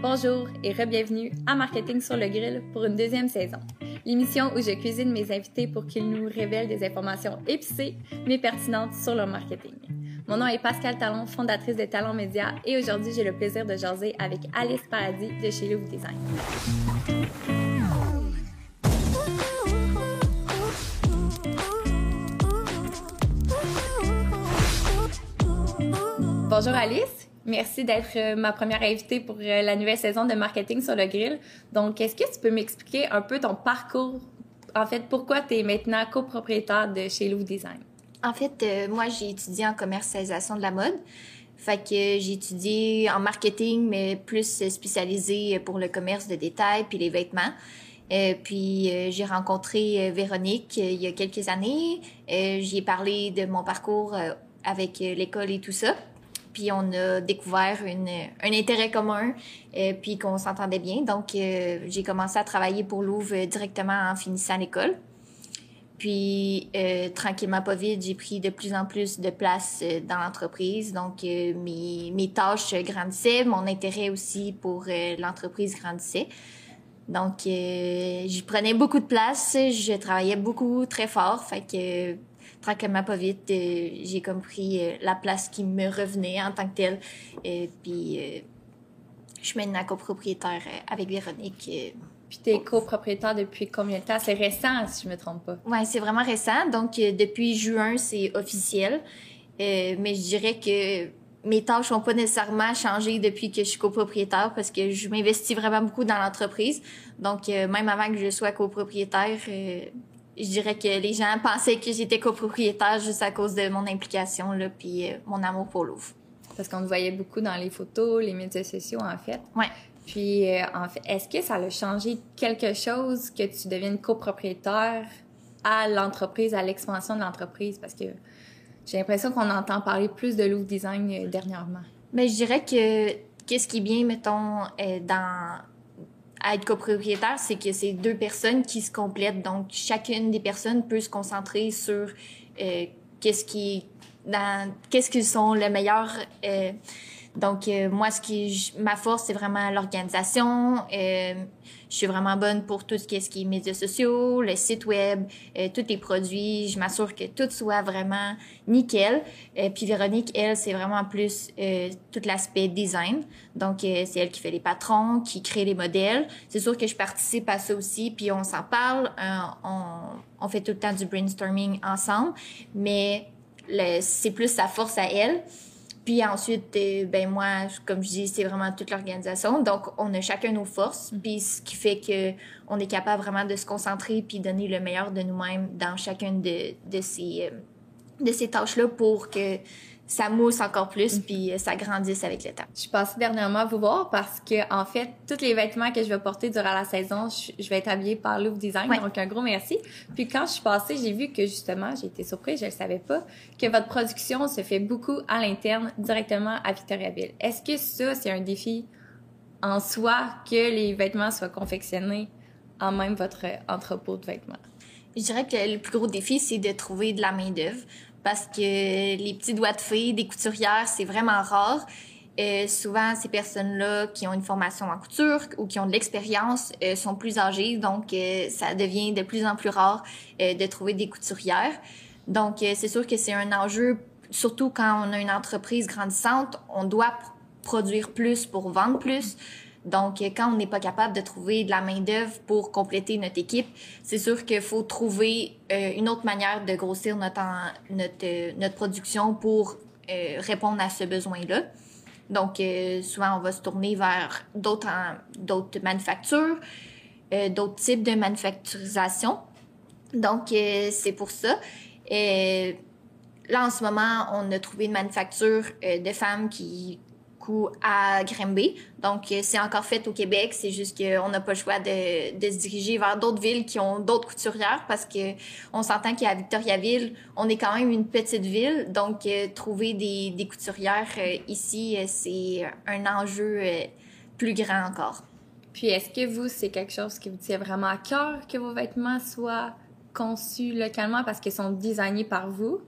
Bonjour et re-bienvenue à Marketing sur le grill pour une deuxième saison. L'émission où je cuisine mes invités pour qu'ils nous révèlent des informations épicées mais pertinentes sur leur marketing. Mon nom est Pascal Talon, fondatrice de Talon Média et aujourd'hui j'ai le plaisir de jaser avec Alice Paradis de chez Louvre Design. Bonjour Alice, merci d'être euh, ma première invitée pour euh, la nouvelle saison de Marketing sur le grill. Donc, est-ce que tu peux m'expliquer un peu ton parcours? En fait, pourquoi tu es maintenant copropriétaire de chez Louvre Design? En fait, euh, moi, j'ai étudié en commercialisation de la mode. Fait que j'ai étudié en marketing, mais plus spécialisé pour le commerce de détail puis les vêtements. puis j'ai rencontré Véronique il y a quelques années. J'y ai parlé de mon parcours avec l'école et tout ça puis on a découvert un intérêt commun, euh, puis qu'on s'entendait bien. Donc, euh, j'ai commencé à travailler pour Louvre directement en finissant l'école. Puis, euh, tranquillement, pas vite, j'ai pris de plus en plus de place dans l'entreprise. Donc, mes, tâches grandissaient, mon intérêt aussi pour l'entreprise grandissait. Donc, j'y prenais beaucoup de place, je travaillais beaucoup, très fort. Tranquillement, pas vite, euh, j'ai comme pris euh, la place qui me revenait en tant que telle. Et puis, euh, je suis maintenant copropriétaire avec Véronique. Puis tu es copropriétaire depuis combien de temps? C'est récent, si je me trompe pas. Oui, c'est vraiment récent. Donc, depuis juin, c'est officiel. mais je dirais que mes tâches n'ont pas nécessairement changé depuis que je suis copropriétaire parce que je m'investis vraiment beaucoup dans l'entreprise. Donc, même avant que je sois copropriétaire, je dirais que les gens pensaient que j'étais copropriétaire juste à cause de mon implication là, puis euh, mon amour pour Louvre. Parce qu'on te voyait beaucoup dans les photos, les médias sociaux en fait. Ouais. Puis euh, en fait, est-ce que ça a changé quelque chose que tu deviennes copropriétaire à l'entreprise, à l'expansion de l'entreprise? Parce que j'ai l'impression qu'on entend parler plus de Louvre Design euh, dernièrement. Mais je dirais que qu'est-ce qui est bien mettons dans à être copropriétaire, c'est que c'est deux personnes qui se complètent. Donc, chacune des personnes peut se concentrer sur euh, qu'est-ce qui dans qu'est-ce qu'ils sont le meilleur euh, donc, euh, moi, ce qui ma force, c'est vraiment l'organisation. Euh, je suis vraiment bonne pour tout ce qui est, ce qui est médias sociaux, le site web, euh, tous les produits. Je m'assure que tout soit vraiment nickel. puis Véronique, elle, c'est vraiment plus tout l'aspect design. Donc, c'est elle qui fait les patrons, qui crée les modèles. C'est sûr que je participe à ça aussi, puis on s'en parle. on, on fait tout le temps du brainstorming ensemble, mais c'est plus sa force à elle. Puis ensuite, euh, ben moi, comme je dis, c'est vraiment toute l'organisation. Donc, on a chacun nos forces, puis ce qui fait que on est capable vraiment de se concentrer puis donner le meilleur de nous-mêmes dans chacune de, de ces euh, de ces tâches-là pour que ça mousse encore plus puis ça grandisse avec le temps. Je suis passée dernièrement vous voir parce que en fait, tous les vêtements que je vais porter durant la saison, je, vais être habillée par Louvre Design. Donc un gros merci. Puis quand je suis passée, j'ai vu que justement, j'ai été surprise, je ne savais pas, que votre production se fait beaucoup à l'interne directement à Victoriaville. Est-ce que ça c'est un défi en soi que les vêtements soient confectionnés en même votre entrepôt de vêtements? Je dirais que le plus gros défi, c'est de trouver de la main-d'œuvre parce que les petits doigts de fée des couturières, c'est vraiment rare. Euh, souvent, ces personnes-là qui ont une formation en couture ou qui ont de l'expérience euh, sont plus âgées, donc euh, ça devient de plus en plus rare de trouver des couturières. Donc, c'est sûr que c'est un enjeu, surtout quand on a une entreprise grandissante, on doit produire plus pour vendre plus. Donc, quand on n'est pas capable de trouver de la main-d'œuvre pour compléter notre équipe, c'est sûr qu'il faut trouver euh, une autre manière de grossir notre, notre, euh, notre production pour euh, répondre à ce besoin-là. Donc, souvent, on va se tourner vers d'autres, d'autres manufactures, d'autres types de manufacturisation. Donc, c'est pour ça. là, en ce moment, on a trouvé une manufacture de femmes qui à Grimby. Donc, euh, c'est encore fait au Québec. C'est juste qu'on n'a pas le choix de, de se diriger vers d'autres villes qui ont d'autres couturières parce que on s'entend qu'à Victoriaville, on est quand même une petite ville. Donc, euh, trouver des, des couturières euh, ici, c'est un enjeu plus grand encore. Puis, est-ce que vous, c'est quelque chose qui vous tient vraiment à cœur que vos vêtements soient conçus localement parce qu'ils sont designés par vous?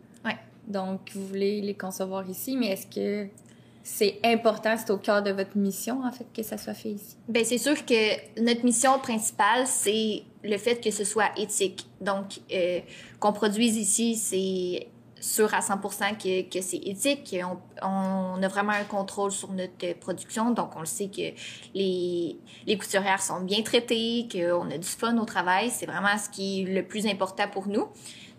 Donc, vous voulez les concevoir ici, mais est-ce que c'est important, c'est au cœur de votre mission, en fait, que ça soit fait ici? Ben c'est sûr que notre mission principale, c'est le fait que ce soit éthique. Donc, euh, qu'on produise ici, c'est sûr à 100% que, que c'est éthique. On, on a vraiment un contrôle sur notre production, donc on le sait que les, les couturières sont bien traitées, qu'on a du fun au travail. C'est vraiment ce qui est le plus important pour nous.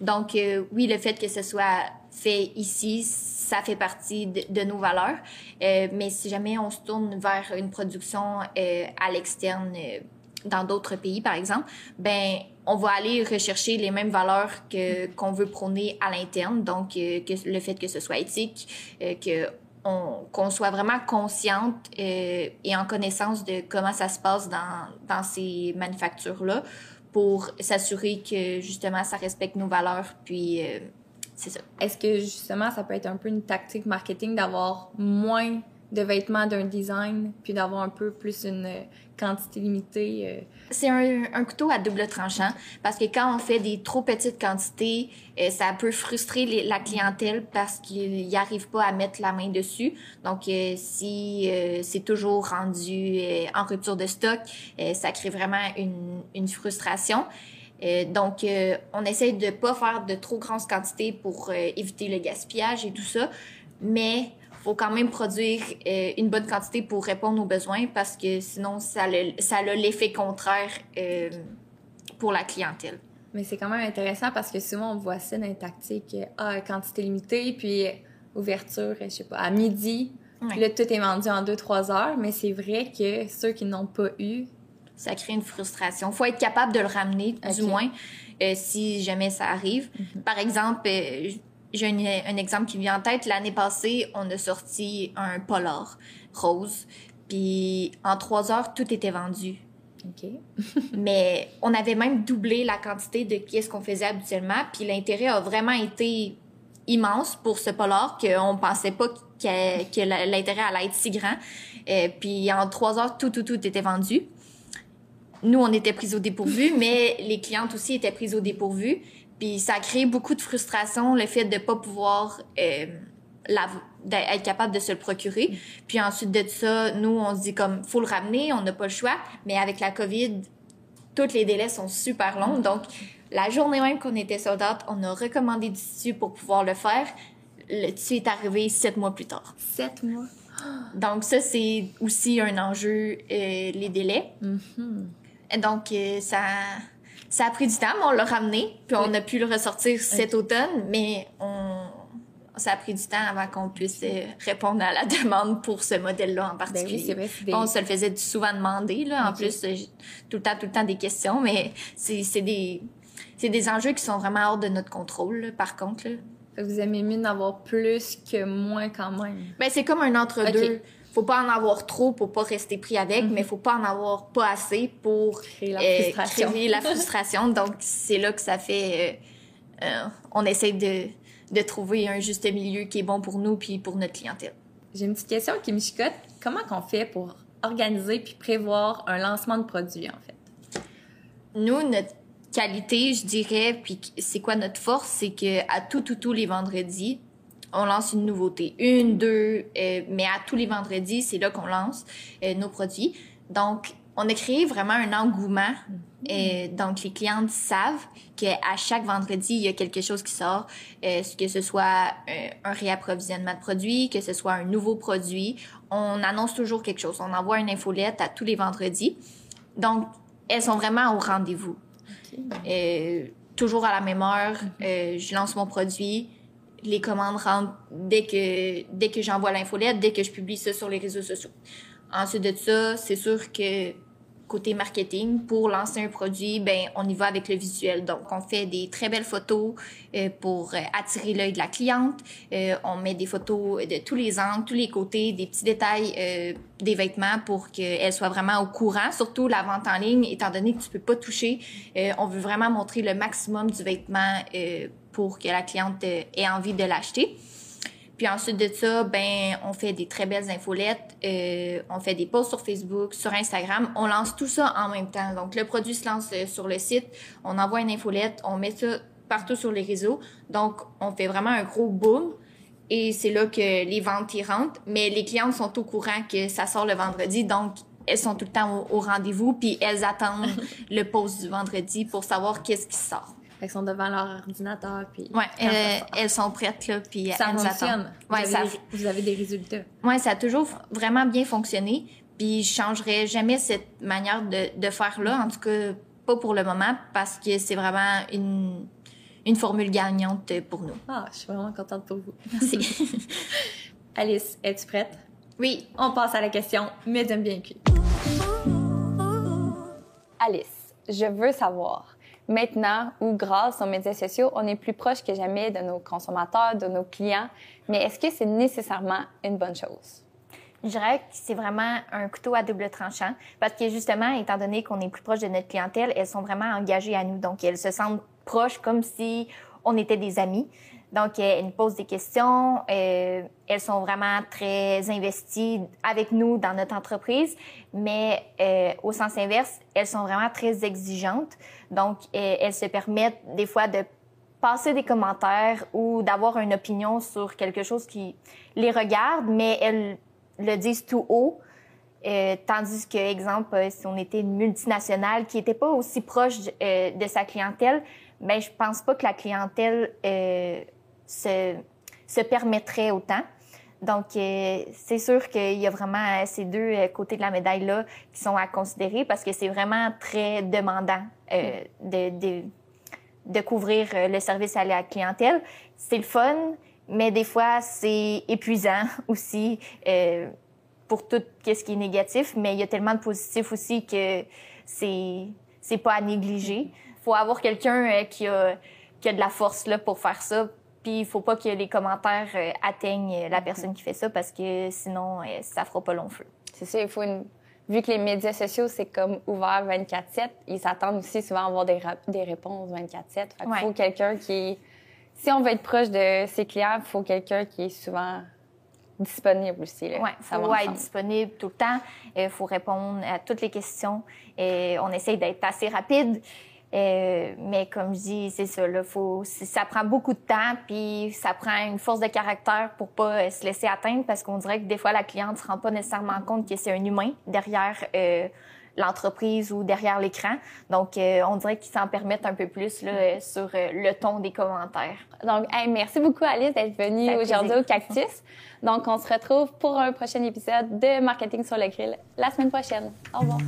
Donc, euh, oui, le fait que ce soit fait ici, ça fait partie de, nos valeurs. Euh, mais si jamais on se tourne vers une production euh, à l'externe, euh, dans d'autres pays, par exemple, ben on va aller rechercher les mêmes valeurs que qu'on veut prôner à l'interne. Donc, que le fait que ce soit éthique, que on, qu'on soit vraiment consciente et en connaissance de comment ça se passe dans, dans ces manufactures-là pour s'assurer que justement ça respecte nos valeurs. Puis c'est ça. Est-ce que justement, ça peut être un peu une tactique marketing d'avoir moins de vêtements d'un design, puis d'avoir un peu plus une euh, quantité limitée? euh? C'est un, couteau à double tranchant parce que quand on fait des trop petites quantités, euh, ça peut frustrer la clientèle parce qu'ils n'y arrivent pas à mettre la main dessus. Donc, si c'est toujours rendu en rupture de stock, ça crée vraiment une frustration. Euh, donc, euh, on essaie de pas faire de trop grandes quantités pour euh, éviter le gaspillage et tout ça, mais faut quand même produire une bonne quantité pour répondre aux besoins parce que sinon, ça, le- ça a l'effet contraire pour la clientèle. Mais c'est quand même intéressant parce que souvent, on voit ça dans les tactiques, ah, quantité limitée, puis ouverture, je sais pas, à midi. Puis là, tout est vendu en 2-3 heures, mais c'est vrai que ceux qui n'ont pas eu, Ça crée une frustration. faut être capable de le ramener, du moins, euh, si jamais ça arrive. Par exemple, euh, j'ai un, un exemple qui me vient en tête. L'année passée, on a sorti un polar rose. Puis en trois heures, tout était vendu. OK. Mais on avait même doublé la quantité de qu'est-ce qu'on faisait habituellement. Puis l'intérêt a vraiment été immense pour ce polar qu'on pensait pas que, l'intérêt allait être si grand. Euh, puis en trois heures, tout, tout, tout était vendu. Nous, on était pris au dépourvu, mais les clientes aussi étaient prises au dépourvu. Puis ça a créé beaucoup de frustration, le fait de pas pouvoir euh, la- d'être capable de se le procurer. Puis ensuite de ça, nous, on se dit comme, faut le ramener, on n'a pas le choix. Mais avec la COVID, tous les délais sont super longs. Donc, la journée même qu'on était soldate, on a recommandé du tissu pour pouvoir le faire. Le tissu est arrivé sept mois plus tard. 7 mois? Donc, ça, c'est aussi un enjeu, euh, les délais. Mhm. Et donc, euh, ça, ça a pris du temps, mais on l'a ramené. Puis on a pu le ressortir cet automne, mais on, ça a pris du temps avant qu'on puisse euh, répondre à la demande pour ce modèle-là en Ben oui, particulier. vrai. On se le faisait souvent demander, là. En plus, euh, tout le temps, tout le temps des questions, mais c'est des, c'est des enjeux qui sont vraiment hors de notre contrôle, là, par contre, là. Vous aimez mieux d'en avoir plus que moins quand même. Ben, c'est comme un entre-deux. Faut pas en avoir trop pour pas rester pris avec, mais faut pas en avoir pas assez pour Créer la euh, frustration. créer la frustration. Donc, c'est là que ça fait... euh, euh, on essaie de, de trouver un juste milieu qui est bon pour nous puis pour notre clientèle. J'ai une petite question qui me chicote. Comment qu'on fait pour organiser puis prévoir un lancement de produit, en fait? Nous, notre qualité, je dirais, puis c'est quoi notre force, c'est que à tout, tout, tous les vendredis, on lance une nouveauté. Une, deux, euh, mais à tous les vendredis, c'est là qu'on lance euh, nos produits. Donc, on a créé vraiment un engouement. Euh, donc, les clientes savent qu'à chaque vendredi, il y a quelque chose qui sort, euh, que ce soit euh, un réapprovisionnement de produits, que ce soit un nouveau produit. On annonce toujours quelque chose. On envoie une infolette à tous les vendredis. Donc, elles sont vraiment au rendez-vous. Euh, toujours à la même heure, euh, je lance mon produit. Les commandes rentrent dès que, dès que j'envoie l'infolette, dès que je publie ça sur les réseaux sociaux. Ensuite de ça, c'est sûr que côté marketing, pour lancer un produit, ben on y va avec le visuel. Donc, on fait des très belles photos euh, pour euh, attirer l'œil de la cliente. Euh, on met des photos de tous les angles, tous les côtés, des petits détails euh, des vêtements pour qu'elle soit vraiment au courant. Surtout la vente en ligne, étant donné que tu peux pas toucher, euh, on veut vraiment montrer le maximum du vêtement euh, pour que la cliente euh, ait envie de l'acheter. Puis ensuite de ça, ben, on fait des très belles infolettes, euh, on fait des posts sur Facebook, sur Instagram. On lance tout ça en même temps. Donc, le produit se lance euh, sur le site, on envoie une infolette, on met ça partout sur les réseaux. Donc, on fait vraiment un gros boom. Et c'est là que les ventes y rentrent. Mais les clientes sont au courant que ça sort le vendredi, donc elles sont tout le temps au, rendez-vous, puis elles attendent le poste du vendredi pour savoir qu'est-ce qui sort. Elles sont devant leur ordinateur, puis... Ouais, elles, sont prêtes, là, puis ça elles fonctionne. attendent. Ouais, vous, avez, vous avez des résultats. Ouais, ça a toujours vraiment bien fonctionné, puis je changerais jamais cette manière de, de faire là, en tout cas pas pour le moment, parce que c'est vraiment une une formule gagnante pour nous. Ah, je suis vraiment contente pour vous. Merci. Alice, es-tu prête? Oui. On passe à la question mais t'aimes bien cuit. Alice, je veux savoir, maintenant où grâce aux médias sociaux, on est plus proche que jamais de nos consommateurs, de nos clients, mais est-ce que c'est nécessairement une bonne chose? Je dirais que c'est vraiment un couteau à double tranchant parce que justement, étant donné qu'on est plus proche de notre clientèle, elles sont vraiment engagées à nous. Donc, elles se sentent proches comme si on était des amis. Donc, euh, elles nous posent des questions. Euh, elles sont vraiment très investies avec nous dans notre entreprise, mais euh, au sens inverse, elles sont vraiment très exigeantes. Donc, elles se permettent des fois de passer des commentaires ou d'avoir une opinion sur quelque chose qui les regarde, mais elles le disent tout haut. Tandis que, exemple, si on était une multinationale qui n'était pas aussi proche de sa clientèle, ben je pense pas que la clientèle se, se permettrait autant. Donc, euh, c'est sûr qu'il y a vraiment ces deux euh, côtés de la médaille-là qui sont à considérer parce que c'est vraiment très demandant euh, de, couvrir le service à la clientèle. C'est le fun, mais des fois, c'est épuisant aussi pour tout ce qui est négatif, mais il y a tellement de positifs aussi que c'est c'est pas à négliger faut avoir quelqu'un euh, qui a, qui a de la force là, pour faire ça. Puis il faut pas que les commentaires euh, atteignent la personne qui fait ça parce que sinon, euh, ça fera pas long feu. C'est ça, il faut une... Vu que les médias sociaux, c'est comme ouvert 24-7, ils s'attendent aussi souvent à avoir des, des réponses 24-7. Il faut quelqu'un qui... Si on veut être proche de ses clients, il faut quelqu'un qui est souvent disponible aussi. Oui, il faut être disponible tout le temps. Il faut répondre à toutes les questions. Et on essaye d'être assez rapide. Euh, mais comme je dis, c'est ça, là, faut, ça prend beaucoup de temps, puis ça prend une force de caractère pour pas euh, se laisser atteindre, parce qu'on dirait que des fois, la cliente se rend pas nécessairement compte que c'est un humain derrière euh, l'entreprise ou derrière l'écran. Donc, euh, on dirait qu'ils s'en permettent un peu plus là, sur le ton des commentaires. Donc, merci beaucoup, Alice, d'être venue aujourd'hui au Cactus. Donc, on se retrouve pour un prochain épisode de Marketing sur le grill la semaine prochaine. Au revoir.